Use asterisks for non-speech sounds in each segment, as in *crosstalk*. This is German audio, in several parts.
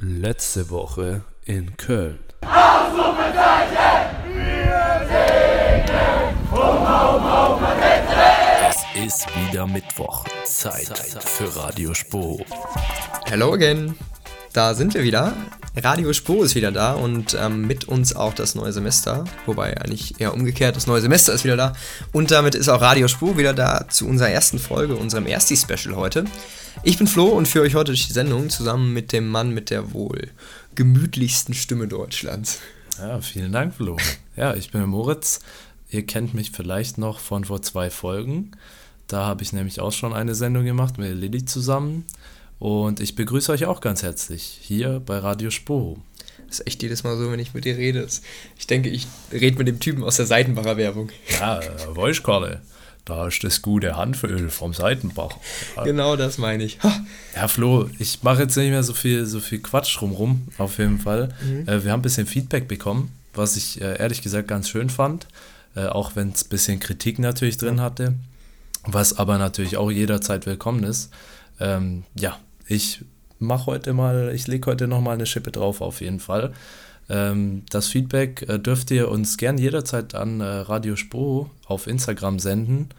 Letzte Woche in Köln. Es ist wieder Mittwoch. Zeit für Radio Spo. Hello again. Da sind wir wieder. Radio Spur ist wieder da und ähm, mit uns auch das neue Semester. Wobei eigentlich eher umgekehrt, das neue Semester ist wieder da. Und damit ist auch Radio Spur wieder da zu unserer ersten Folge, unserem Ersti-Special heute. Ich bin Flo und führe euch heute durch die Sendung zusammen mit dem Mann mit der wohl gemütlichsten Stimme Deutschlands. Ja, vielen Dank, Flo. Ja, ich bin Moritz. Ihr kennt mich vielleicht noch von vor zwei Folgen. Da habe ich nämlich auch schon eine Sendung gemacht mit Lilly zusammen. Und ich begrüße euch auch ganz herzlich hier bei Radio Sporo. Das ist echt jedes Mal so, wenn ich mit dir rede. Ich denke, ich rede mit dem Typen aus der Seitenbacher Werbung. Ja, gerade, da ist das gute Handöl vom Seitenbach. Ja. Genau das meine ich. Ha. Ja, Flo, ich mache jetzt nicht mehr so viel, so viel Quatsch drumrum, auf jeden Fall. Mhm. Äh, wir haben ein bisschen Feedback bekommen, was ich äh, ehrlich gesagt ganz schön fand. Äh, auch wenn es ein bisschen Kritik natürlich drin hatte, was aber natürlich auch jederzeit willkommen ist. Ähm, ja, ich mache heute mal, ich lege heute nochmal eine Schippe drauf auf jeden Fall. Ähm, das Feedback äh, dürft ihr uns gern jederzeit an äh, Radio Spro auf Instagram senden.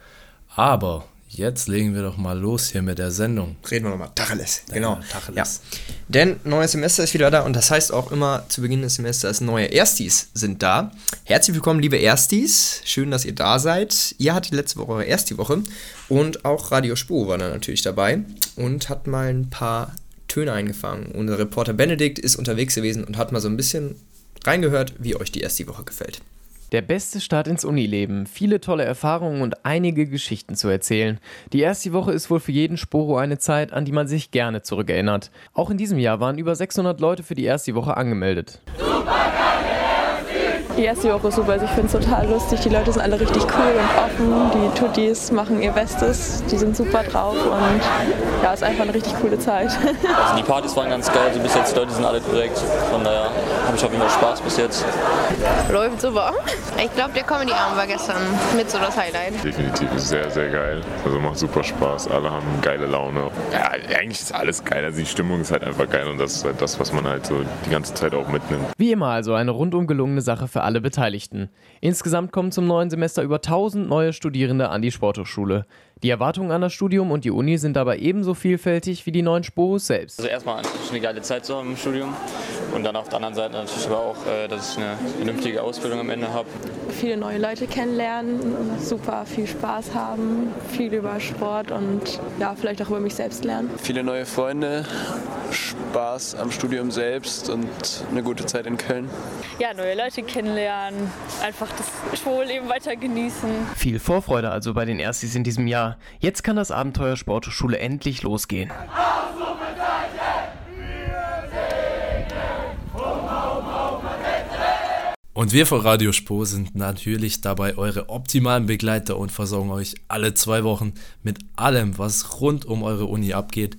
Aber Jetzt legen wir doch mal los hier mit der Sendung. Reden wir nochmal. Tacheles. Genau. Tacheles. Ja. Denn neues Semester ist wieder da und das heißt auch immer zu Beginn des Semesters neue Erstis sind da. Herzlich willkommen, liebe Erstis. Schön, dass ihr da seid. Ihr hattet letzte Woche eure erste Woche und auch Radio Spur war da natürlich dabei und hat mal ein paar Töne eingefangen. Unser Reporter Benedikt ist unterwegs gewesen und hat mal so ein bisschen reingehört, wie euch die erste Woche gefällt. Der beste Start ins Unileben, viele tolle Erfahrungen und einige Geschichten zu erzählen. Die erste Woche ist wohl für jeden Sporo eine Zeit, an die man sich gerne zurückerinnert. Auch in diesem Jahr waren über 600 Leute für die erste Woche angemeldet. Super die erste Woche super. Also ich finde es total lustig. Die Leute sind alle richtig cool und offen. Die Tutis machen ihr Bestes. Die sind super drauf und ja, ist einfach eine richtig coole Zeit. *laughs* Also die Partys waren ganz geil. Also bis jetzt, die Leute sind alle korrekt. Von daher habe ich auf jeden Fall Spaß bis jetzt. Läuft super. Ich glaube, der Comedy-Abend war gestern mit so das Highlight. Definitiv sehr, sehr geil. Also macht super Spaß. Alle haben geile Laune. Ja, eigentlich ist alles geil. Also die Stimmung ist halt einfach geil und das ist halt das, was man halt so die ganze Zeit auch mitnimmt. Wie immer also eine rundum gelungene Sache für alle alle Beteiligten. Insgesamt kommen zum neuen Semester über 1000 neue Studierende an die Sporthochschule. Die Erwartungen an das Studium und die Uni sind dabei ebenso vielfältig wie die neuen Sporus selbst. Also erstmal eine geile Zeit so im Studium und dann auf der anderen Seite natürlich aber auch, äh, dass ich eine vernünftige Ausbildung am Ende habe. Viele neue Leute kennenlernen, super viel Spaß haben, viel über Sport und ja, vielleicht auch über mich selbst lernen. Viele neue Freunde, Spaß am Studium selbst und eine gute Zeit in Köln. Ja, neue Leute kennenlernen, einfach das Schulleben weiter genießen. Viel Vorfreude also bei den Erstis in diesem Jahr. Jetzt kann das Abenteuer Sportschule endlich losgehen. Und wir von Radio Spo sind natürlich dabei eure optimalen Begleiter und versorgen euch alle zwei Wochen mit allem, was rund um eure Uni abgeht.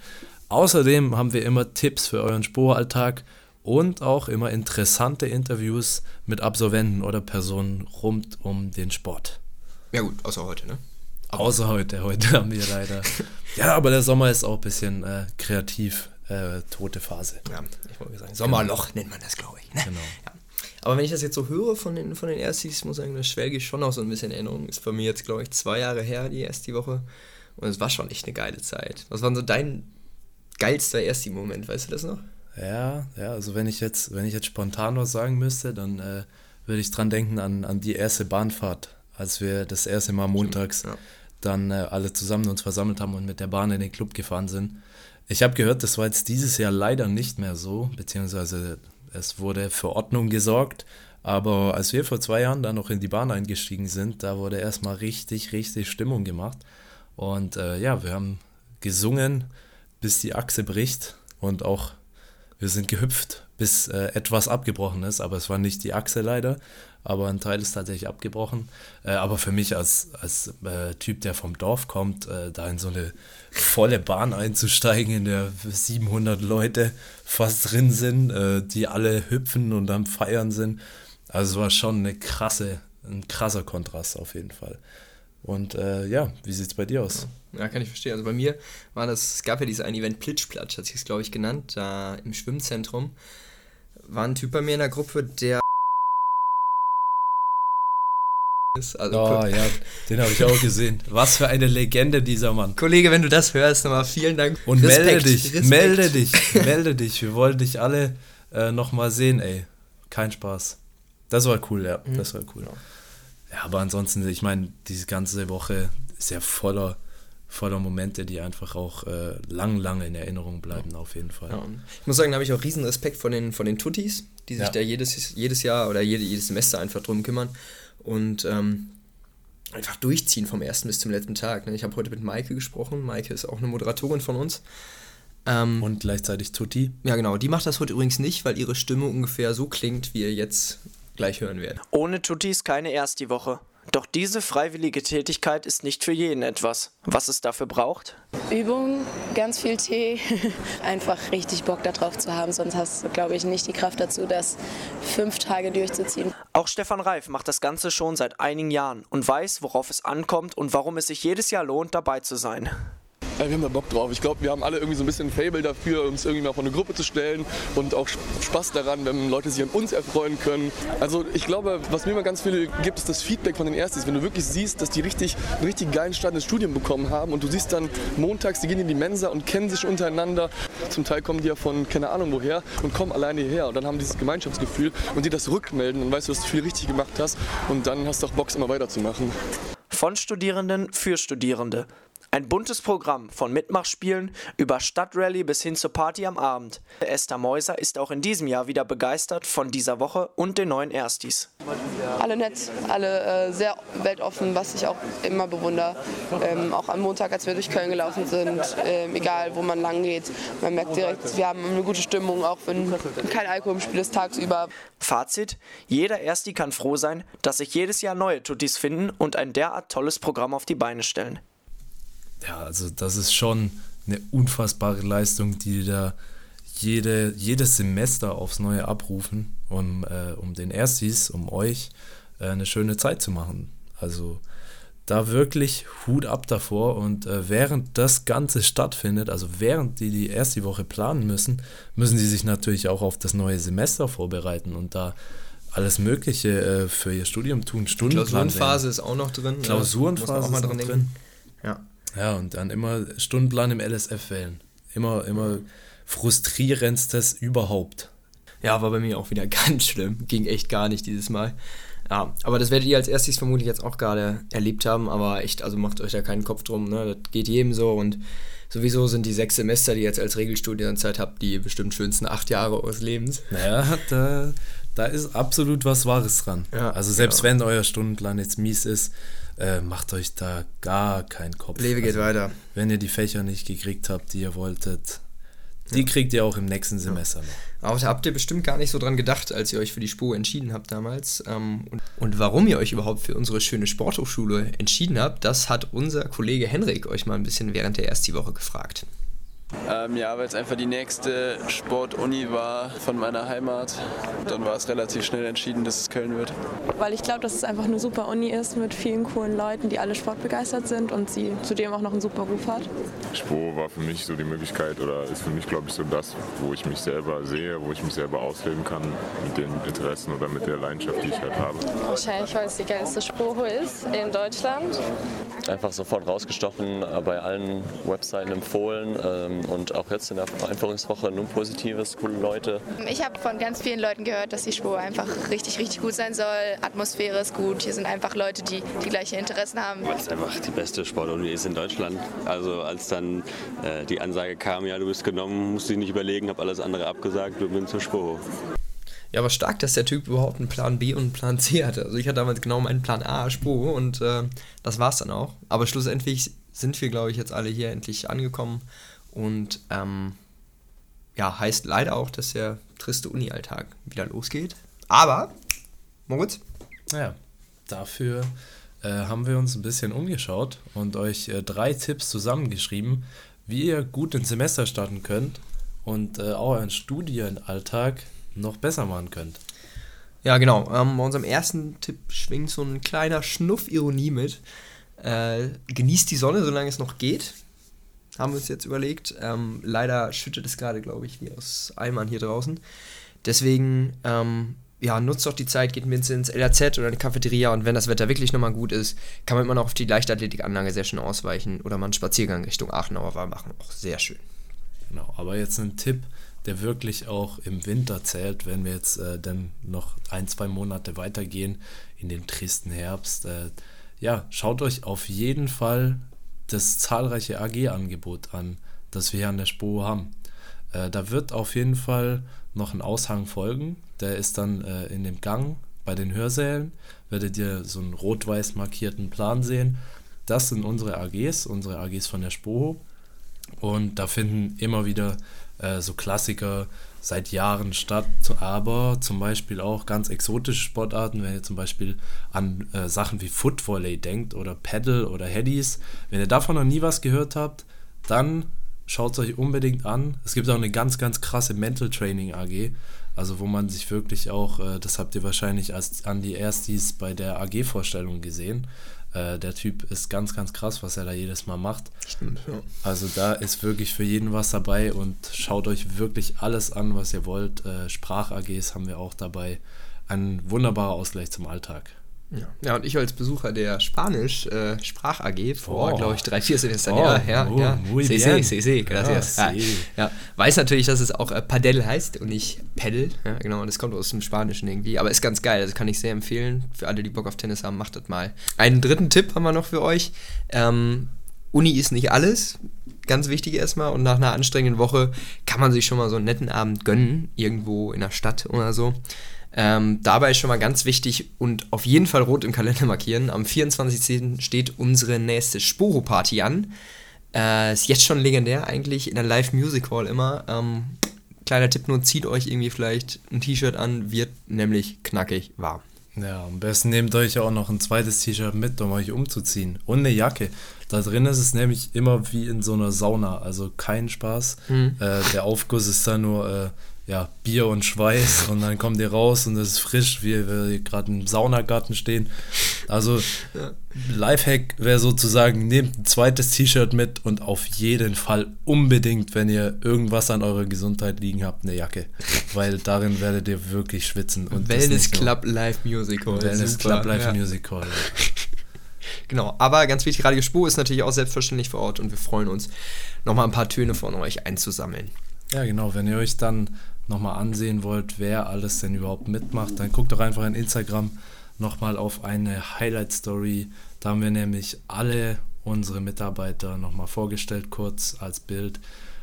Außerdem haben wir immer Tipps für euren Spuralltag und auch immer interessante Interviews mit Absolventen oder Personen rund um den Sport. Ja gut, außer heute, ne? Außer heute. Heute haben wir leider. *laughs* ja, aber der Sommer ist auch ein bisschen äh, kreativ. Äh, tote Phase. Ja, ich wollte sagen, Sommerloch genau. nennt man das, glaube ich. Ne? Genau. Ja. Aber wenn ich das jetzt so höre von den, von den Erstis, muss ich sagen, das schwelge ich schon noch so ein bisschen in Erinnerung. Ist bei mir jetzt, glaube ich, zwei Jahre her, die erste Woche. Und es war schon echt eine geile Zeit. Was war so dein geilster Ersti-Moment, weißt du das noch? Ja, ja, also wenn ich jetzt, wenn ich jetzt spontan was sagen müsste, dann äh, würde ich dran denken an, an die erste Bahnfahrt, als wir das erste Mal montags ja. Dann äh, alle zusammen uns versammelt haben und mit der Bahn in den Club gefahren sind. Ich habe gehört, das war jetzt dieses Jahr leider nicht mehr so, beziehungsweise es wurde für Ordnung gesorgt. Aber als wir vor zwei Jahren dann noch in die Bahn eingestiegen sind, da wurde erstmal richtig, richtig Stimmung gemacht. Und äh, ja, wir haben gesungen, bis die Achse bricht und auch wir sind gehüpft, bis äh, etwas abgebrochen ist, aber es war nicht die Achse leider, aber ein Teil ist tatsächlich abgebrochen. Äh, aber für mich als, als äh, Typ, der vom Dorf kommt, äh, da in so eine volle Bahn einzusteigen, in der 700 Leute fast drin sind, äh, die alle hüpfen und am Feiern sind, also es war schon eine krasse, ein krasser Kontrast auf jeden Fall. Und äh, ja, wie sieht es bei dir aus? Ja, kann ich verstehen. Also bei mir war das, es gab ja dieses ein Event Plitschplatsch, hat sich es glaube ich genannt, da im Schwimmzentrum. War ein Typ bei mir in der Gruppe, der ist. Also, oh ja, den habe ich auch gesehen. *laughs* Was für eine Legende dieser Mann. Kollege, wenn du das hörst, nochmal vielen Dank. Und Respekt, melde dich, Respekt. melde dich, *laughs* melde dich. Wir wollen dich alle äh, nochmal sehen, ey. Kein Spaß. Das war cool, ja. Mhm. Das war cool. Ja, aber ansonsten, ich meine, diese ganze Woche ist ja voller, voller Momente, die einfach auch äh, lang, lange in Erinnerung bleiben, auf jeden Fall. Ja. Ich muss sagen, da habe ich auch riesen Respekt von den, von den Tuttis, die sich ja. da jedes, jedes Jahr oder jede, jedes Semester einfach drum kümmern und ähm, einfach durchziehen vom ersten bis zum letzten Tag. Ne? Ich habe heute mit Maike gesprochen. Maike ist auch eine Moderatorin von uns. Ähm, und gleichzeitig Tutti. Ja, genau. Die macht das heute übrigens nicht, weil ihre Stimme ungefähr so klingt, wie ihr jetzt gleich hören werdet. Ohne Tutti ist keine Erst die Woche. Doch diese freiwillige Tätigkeit ist nicht für jeden etwas. Was es dafür braucht? Übung, ganz viel Tee, *laughs* einfach richtig Bock darauf zu haben, sonst hast du, glaube ich, nicht die Kraft dazu, das fünf Tage durchzuziehen. Auch Stefan Reif macht das Ganze schon seit einigen Jahren und weiß, worauf es ankommt und warum es sich jedes Jahr lohnt, dabei zu sein. Ja, wir haben da Bock drauf. Ich glaube, wir haben alle irgendwie so ein bisschen Fable dafür, uns irgendwie mal vor eine Gruppe zu stellen und auch Spaß daran, wenn Leute sich an uns erfreuen können. Also ich glaube, was mir immer ganz viel gibt, ist das Feedback von den Erstis. Wenn du wirklich siehst, dass die richtig, einen richtig geilen Start ins Studium bekommen haben und du siehst dann montags, die gehen in die Mensa und kennen sich untereinander. Zum Teil kommen die ja von keine Ahnung woher und kommen alleine hierher und dann haben dieses Gemeinschaftsgefühl und dir das rückmelden, dann weißt du, dass du viel richtig gemacht hast und dann hast du auch Bock, immer weiterzumachen. Von Studierenden für Studierende. Ein buntes Programm von Mitmachspielen über Stadtrallye bis hin zur Party am Abend. Esther Meuser ist auch in diesem Jahr wieder begeistert von dieser Woche und den neuen Erstis. Alle nett, alle äh, sehr weltoffen, was ich auch immer bewundere. Ähm, auch am Montag, als wir durch Köln gelaufen sind, äh, egal wo man lang geht, man merkt direkt, wir haben eine gute Stimmung, auch wenn kein Alkohol im Spiel ist tagsüber. Fazit: Jeder Ersti kann froh sein, dass sich jedes Jahr neue Tutis finden und ein derart tolles Programm auf die Beine stellen ja, also das ist schon eine unfassbare Leistung, die da jede, jedes Semester aufs Neue abrufen, um, äh, um den Erstis, um euch äh, eine schöne Zeit zu machen. Also da wirklich Hut ab davor und äh, während das Ganze stattfindet, also während die die erste Woche planen müssen, müssen sie sich natürlich auch auf das neue Semester vorbereiten und da alles Mögliche äh, für ihr Studium tun. Stundenplan Klausurenphase ist auch noch drin. Klausurenphase ja, auch mal drin. drin. Ja. Ja, und dann immer Stundenplan im LSF wählen. Immer, immer frustrierendstes überhaupt. Ja, war bei mir auch wieder *laughs* ganz schlimm. Ging echt gar nicht dieses Mal. Ja, aber das werdet ihr als erstes vermutlich jetzt auch gerade erlebt haben, aber echt, also macht euch da keinen Kopf drum, ne? Das geht jedem so und sowieso sind die sechs Semester, die ihr jetzt als Regelstudienzeit habt, die bestimmt schönsten acht Jahre eures Lebens. Naja, da, da ist absolut was Wahres dran. Ja, also selbst ja. wenn euer Stundenplan jetzt mies ist, äh, macht euch da gar keinen Kopf. Lebe geht also, weiter. Wenn ihr die Fächer nicht gekriegt habt, die ihr wolltet, die ja. kriegt ihr auch im nächsten Semester noch. Aber da habt ihr bestimmt gar nicht so dran gedacht, als ihr euch für die Spur entschieden habt damals. Ähm, und, und warum ihr euch überhaupt für unsere schöne Sporthochschule entschieden habt, das hat unser Kollege Henrik euch mal ein bisschen während der ersten Woche gefragt. Ähm, ja, weil es einfach die nächste Sportuni war von meiner Heimat. Dann war es relativ schnell entschieden, dass es Köln wird. Weil ich glaube, dass es einfach eine super Uni ist mit vielen coolen Leuten, die alle sportbegeistert sind und sie zudem auch noch einen super Ruf hat. Spo war für mich so die Möglichkeit oder ist für mich, glaube ich, so das, wo ich mich selber sehe, wo ich mich selber ausleben kann mit den Interessen oder mit der Leidenschaft, die ich halt habe. Wahrscheinlich, weil es die geilste Spoho ist in Deutschland. Einfach sofort rausgestochen, bei allen Webseiten empfohlen. Ähm, und auch jetzt in der Einführungswoche nur Positives, coole Leute. Ich habe von ganz vielen Leuten gehört, dass die Spur einfach richtig, richtig gut sein soll. Atmosphäre ist gut. Hier sind einfach Leute, die die gleichen Interessen haben. Weil es einfach die beste Sportuni ist in Deutschland. Also als dann äh, die Ansage kam, ja, du bist genommen, musst du nicht überlegen, habe alles andere abgesagt, du bin zur Spur. Ja, aber stark, dass der Typ überhaupt einen Plan B und einen Plan C hatte. Also ich hatte damals genau meinen Plan A, Spur und äh, das war's dann auch. Aber schlussendlich sind wir, glaube ich, jetzt alle hier endlich angekommen und ähm, ja, heißt leider auch, dass der triste Uni-Alltag wieder losgeht. Aber, Moritz? Ja, dafür äh, haben wir uns ein bisschen umgeschaut und euch äh, drei Tipps zusammengeschrieben, wie ihr gut ins Semester starten könnt und äh, auch euren Studienalltag noch besser machen könnt. Ja, genau. Ähm, bei unserem ersten Tipp schwingt so ein kleiner Schnuff Ironie mit. Äh, genießt die Sonne, solange es noch geht. Haben wir uns jetzt überlegt. Ähm, leider schüttet es gerade, glaube ich, wie aus Eimern hier draußen. Deswegen, ähm, ja, nutzt doch die Zeit, geht mit ins LAZ oder in die Cafeteria und wenn das Wetter wirklich nochmal gut ist, kann man immer noch auf die Leichtathletikanlage sehr schön ausweichen oder mal einen Spaziergang Richtung Aachenauer Wahl machen. Auch sehr schön. Genau, aber jetzt ein Tipp, der wirklich auch im Winter zählt, wenn wir jetzt äh, dann noch ein, zwei Monate weitergehen in den tristen Herbst. Äh, ja, schaut euch auf jeden Fall das zahlreiche AG-Angebot an, das wir hier an der SPO haben. Äh, da wird auf jeden Fall noch ein Aushang folgen. Der ist dann äh, in dem Gang bei den Hörsälen. Werdet ihr so einen rot-weiß markierten Plan sehen. Das sind unsere AGs, unsere AGs von der SPO. Und da finden immer wieder äh, so Klassiker seit Jahren statt, aber zum Beispiel auch ganz exotische Sportarten, wenn ihr zum Beispiel an äh, Sachen wie Footvolley denkt oder Paddle oder Headies. Wenn ihr davon noch nie was gehört habt, dann schaut es euch unbedingt an. Es gibt auch eine ganz, ganz krasse Mental Training AG, also wo man sich wirklich auch, äh, das habt ihr wahrscheinlich als an die Erstis bei der AG-Vorstellung gesehen, äh, der Typ ist ganz, ganz krass, was er da jedes Mal macht. Stimmt, ja. Also da ist wirklich für jeden was dabei und schaut euch wirklich alles an, was ihr wollt. Äh, Sprach-AGs haben wir auch dabei. Ein wunderbarer Ausgleich zum Alltag. Ja. ja, und ich als Besucher der Spanisch-Sprach-AG äh, vor, oh. glaube ich, drei, vier Semestern, oh. ja, ja, oh, ja. Muy sí, bien. sí, sí, gracias. Ja, sí. ja, weiß natürlich, dass es auch äh, Padel heißt und nicht Pedal, ja, genau, und das kommt aus dem Spanischen irgendwie, aber ist ganz geil, also kann ich sehr empfehlen, für alle, die Bock auf Tennis haben, macht das mal. Einen dritten Tipp haben wir noch für euch, ähm, Uni ist nicht alles, ganz wichtig erstmal. Und nach einer anstrengenden Woche kann man sich schon mal so einen netten Abend gönnen, irgendwo in der Stadt oder so. Ähm, dabei ist schon mal ganz wichtig und auf jeden Fall rot im Kalender markieren. Am 24.10. steht unsere nächste Sporo-Party an. Äh, ist jetzt schon legendär eigentlich in der Live-Music Hall immer. Ähm, kleiner Tipp nur, zieht euch irgendwie vielleicht ein T-Shirt an, wird nämlich knackig warm. Ja, am besten nehmt euch auch noch ein zweites T-Shirt mit, um euch umzuziehen. Und eine Jacke. Da drin ist es nämlich immer wie in so einer Sauna. Also kein Spaß. Mhm. Äh, der Aufguss ist da nur äh, ja, Bier und Schweiß und dann kommt ihr raus und es ist frisch, wie wir gerade im Saunagarten stehen. Also Ja. Lifehack wäre sozusagen, nehmt ein zweites T-Shirt mit und auf jeden Fall unbedingt, wenn ihr irgendwas an eurer Gesundheit liegen habt, eine Jacke. Weil darin werdet ihr wirklich schwitzen. Und Wellness Club Live Music Hall. Wellness Club Live ja. Music Hall. Genau, aber ganz wichtig, Radio Spur ist natürlich auch selbstverständlich vor Ort und wir freuen uns, nochmal ein paar Töne von euch einzusammeln. Ja, genau. Wenn ihr euch dann nochmal ansehen wollt, wer alles denn überhaupt mitmacht, dann guckt doch einfach in Instagram nochmal auf eine Highlight-Story. Da haben wir nämlich alle unsere Mitarbeiter nochmal vorgestellt, kurz als Bild.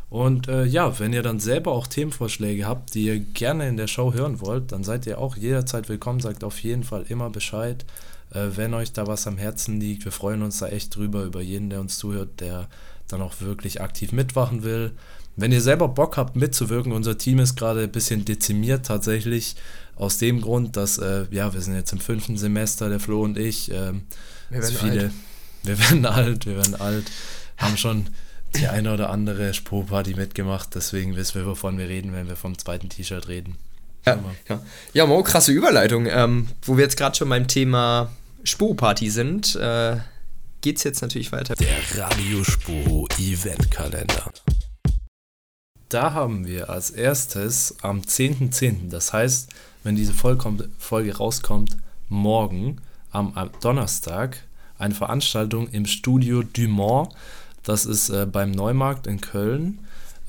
Und äh, ja, wenn ihr dann selber auch Themenvorschläge habt, die ihr gerne in der Show hören wollt, dann seid ihr auch jederzeit willkommen. Sagt auf jeden Fall immer Bescheid, wenn euch da was am Herzen liegt. Wir freuen uns da echt drüber, über jeden, der uns zuhört, der dann auch wirklich aktiv mitmachen will. Wenn ihr selber Bock habt mitzuwirken, unser Team ist gerade ein bisschen dezimiert tatsächlich, aus dem Grund, dass, äh, ja, wir sind jetzt im fünften Semester, der Flo und ich. Ähm, Wir werden viele, alt. *laughs* Wir werden alt, wir werden alt, haben schon die eine oder andere Spro-Party mitgemacht, deswegen wissen wir, wovon wir reden, wenn wir vom zweiten T-Shirt reden. Ja, ja. ja Mo, krasse Überleitung. Ähm, wo wir jetzt gerade schon beim Thema Spuro-Party sind, äh, geht es jetzt natürlich weiter. Der Radiospuro Eventkalender. Da haben wir als erstes am 10.10., das heißt, wenn diese Folge rauskommt, morgen am am Donnerstag eine Veranstaltung im Studio Dumont. Das ist äh, beim Neumarkt in Köln.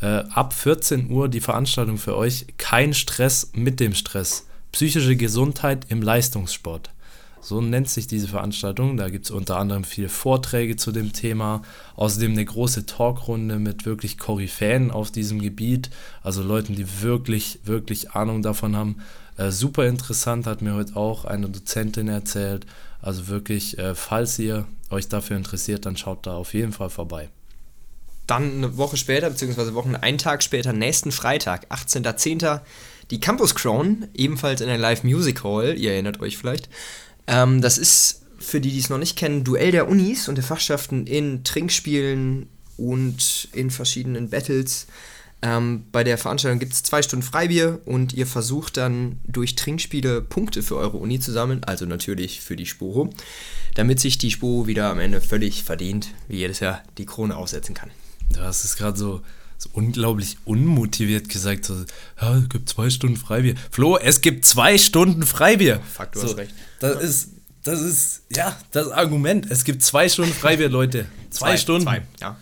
Äh, ab 14 Uhr die Veranstaltung für euch. Kein Stress mit dem Stress. Psychische Gesundheit im Leistungssport. So nennt sich diese Veranstaltung. Da gibt es unter anderem viele Vorträge zu dem Thema. Außerdem eine große Talkrunde mit wirklich Koryphäen auf diesem Gebiet. Also Leuten, die wirklich, wirklich Ahnung davon haben. Äh, super interessant, hat mir heute auch eine Dozentin erzählt. Also wirklich, äh, falls ihr euch dafür interessiert, dann schaut da auf jeden Fall vorbei. Dann eine Woche später, beziehungsweise Wochen, einen Tag später, nächsten Freitag, 18.10., die Campus Crown, ebenfalls in der Live Music Hall, ihr erinnert euch vielleicht. Ähm, das ist, für die, die es noch nicht kennen, Duell der Unis und der Fachschaften in Trinkspielen und in verschiedenen Battles. Ähm, bei der Veranstaltung gibt es zwei Stunden Freibier und ihr versucht dann durch Trinkspiele Punkte für eure Uni zu sammeln, also natürlich für die Sporo, damit sich die Sporo wieder am Ende völlig verdient, wie jedes Jahr, die Krone aufsetzen kann. Du hast es gerade so, so unglaublich unmotiviert gesagt, so, ja, es gibt zwei Stunden Freibier. Flo, es gibt zwei Stunden Freibier. Fuck, du so, hast recht. Das ist, das ist, ja, das Argument. Es gibt zwei Stunden Freibier, Leute. Zwei, zwei Stunden. Zwei, ja.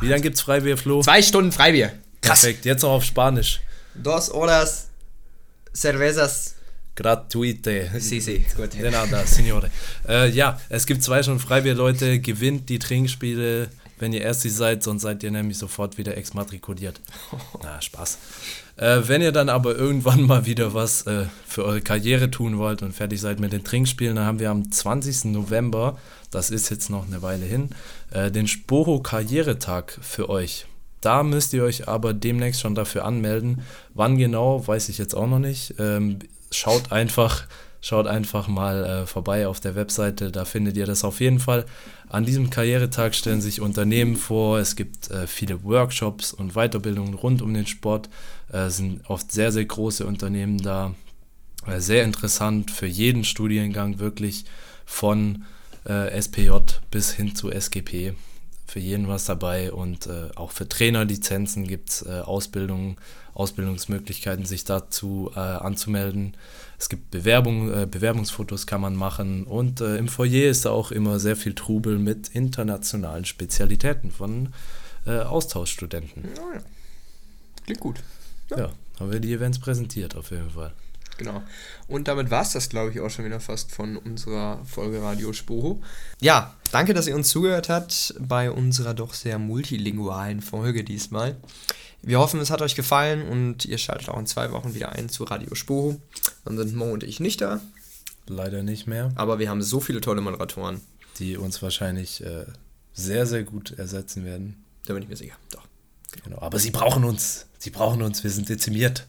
Wie lange gibt es Freibier, Flo? Zwei Stunden Freibier. Krass. Perfekt, jetzt noch auf Spanisch. Dos horas cervezas gratuite. Sí, sí, gut. De nada, signore. Äh, ja, es gibt zwei Stunden Freibier, Leute. Gewinnt die Trinkspiele, wenn ihr Ersti seid, sonst seid ihr nämlich sofort wieder exmatrikuliert. *laughs* Na, Spaß. Äh, wenn ihr dann aber irgendwann mal wieder was äh, für eure Karriere tun wollt und fertig seid mit den Trinkspielen, dann haben wir am 20. November, das ist jetzt noch eine Weile hin, äh, den Sporo Karrieretag für euch. Da müsst ihr euch aber demnächst schon dafür anmelden. Wann genau, weiß ich jetzt auch noch nicht. Ähm, schaut einfach, schaut einfach mal äh, vorbei auf der Webseite, da findet ihr das auf jeden Fall. An diesem Karrieretag stellen sich Unternehmen vor, es gibt äh, viele Workshops und Weiterbildungen rund um den Sport, äh, sind oft sehr, sehr große Unternehmen da. Äh, sehr interessant für jeden Studiengang wirklich von äh, SPJ bis hin zu SGP für jeden was dabei und äh, auch für Trainerlizenzen gibt es äh, Ausbildung, Ausbildungsmöglichkeiten, sich dazu äh, anzumelden. Es gibt Bewerbung, äh, Bewerbungsfotos kann man machen und äh, im Foyer ist da auch immer sehr viel Trubel mit internationalen Spezialitäten von äh, Austauschstudenten. Oh ja. Klingt gut. Ja. ja, haben wir die Events präsentiert auf jeden Fall. Genau. Und damit war es das, glaube ich, auch schon wieder fast von unserer Folge Radio Sporo. Ja, danke, dass ihr uns zugehört habt bei unserer doch sehr multilingualen Folge diesmal. Wir hoffen, es hat euch gefallen und ihr schaltet auch in zwei Wochen wieder ein zu Radio Sporo. Dann sind Mo und ich nicht da. Leider nicht mehr. Aber wir haben so viele tolle Moderatoren. Die uns wahrscheinlich äh, sehr, sehr gut ersetzen werden. Da bin ich mir sicher. Doch. Genau. Aber sie brauchen uns. Sie brauchen uns. Wir sind dezimiert.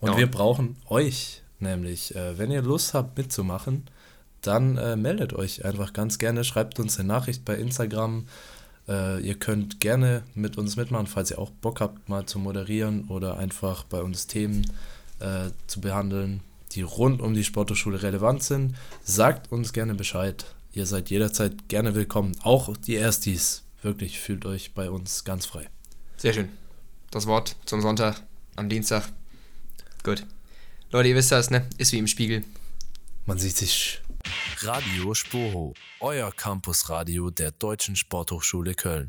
Und ja. wir brauchen euch nämlich. Äh, wenn ihr Lust habt mitzumachen, dann äh, meldet euch einfach ganz gerne. Schreibt uns eine Nachricht bei Instagram. Äh, ihr könnt gerne mit uns mitmachen, falls ihr auch Bock habt, mal zu moderieren oder einfach bei uns Themen äh, zu behandeln, die rund um die Sporthochschule relevant sind. Sagt uns gerne Bescheid. Ihr seid jederzeit gerne willkommen. Auch die Erstis. Wirklich, fühlt euch bei uns ganz frei. Sehr schön. Das Wort zum Sonntag, am Dienstag. Gut. Leute, ihr wisst das, ne? Ist wie im Spiegel. Man sieht sich. Radio Sporo, euer Campusradio der Deutschen Sporthochschule Köln.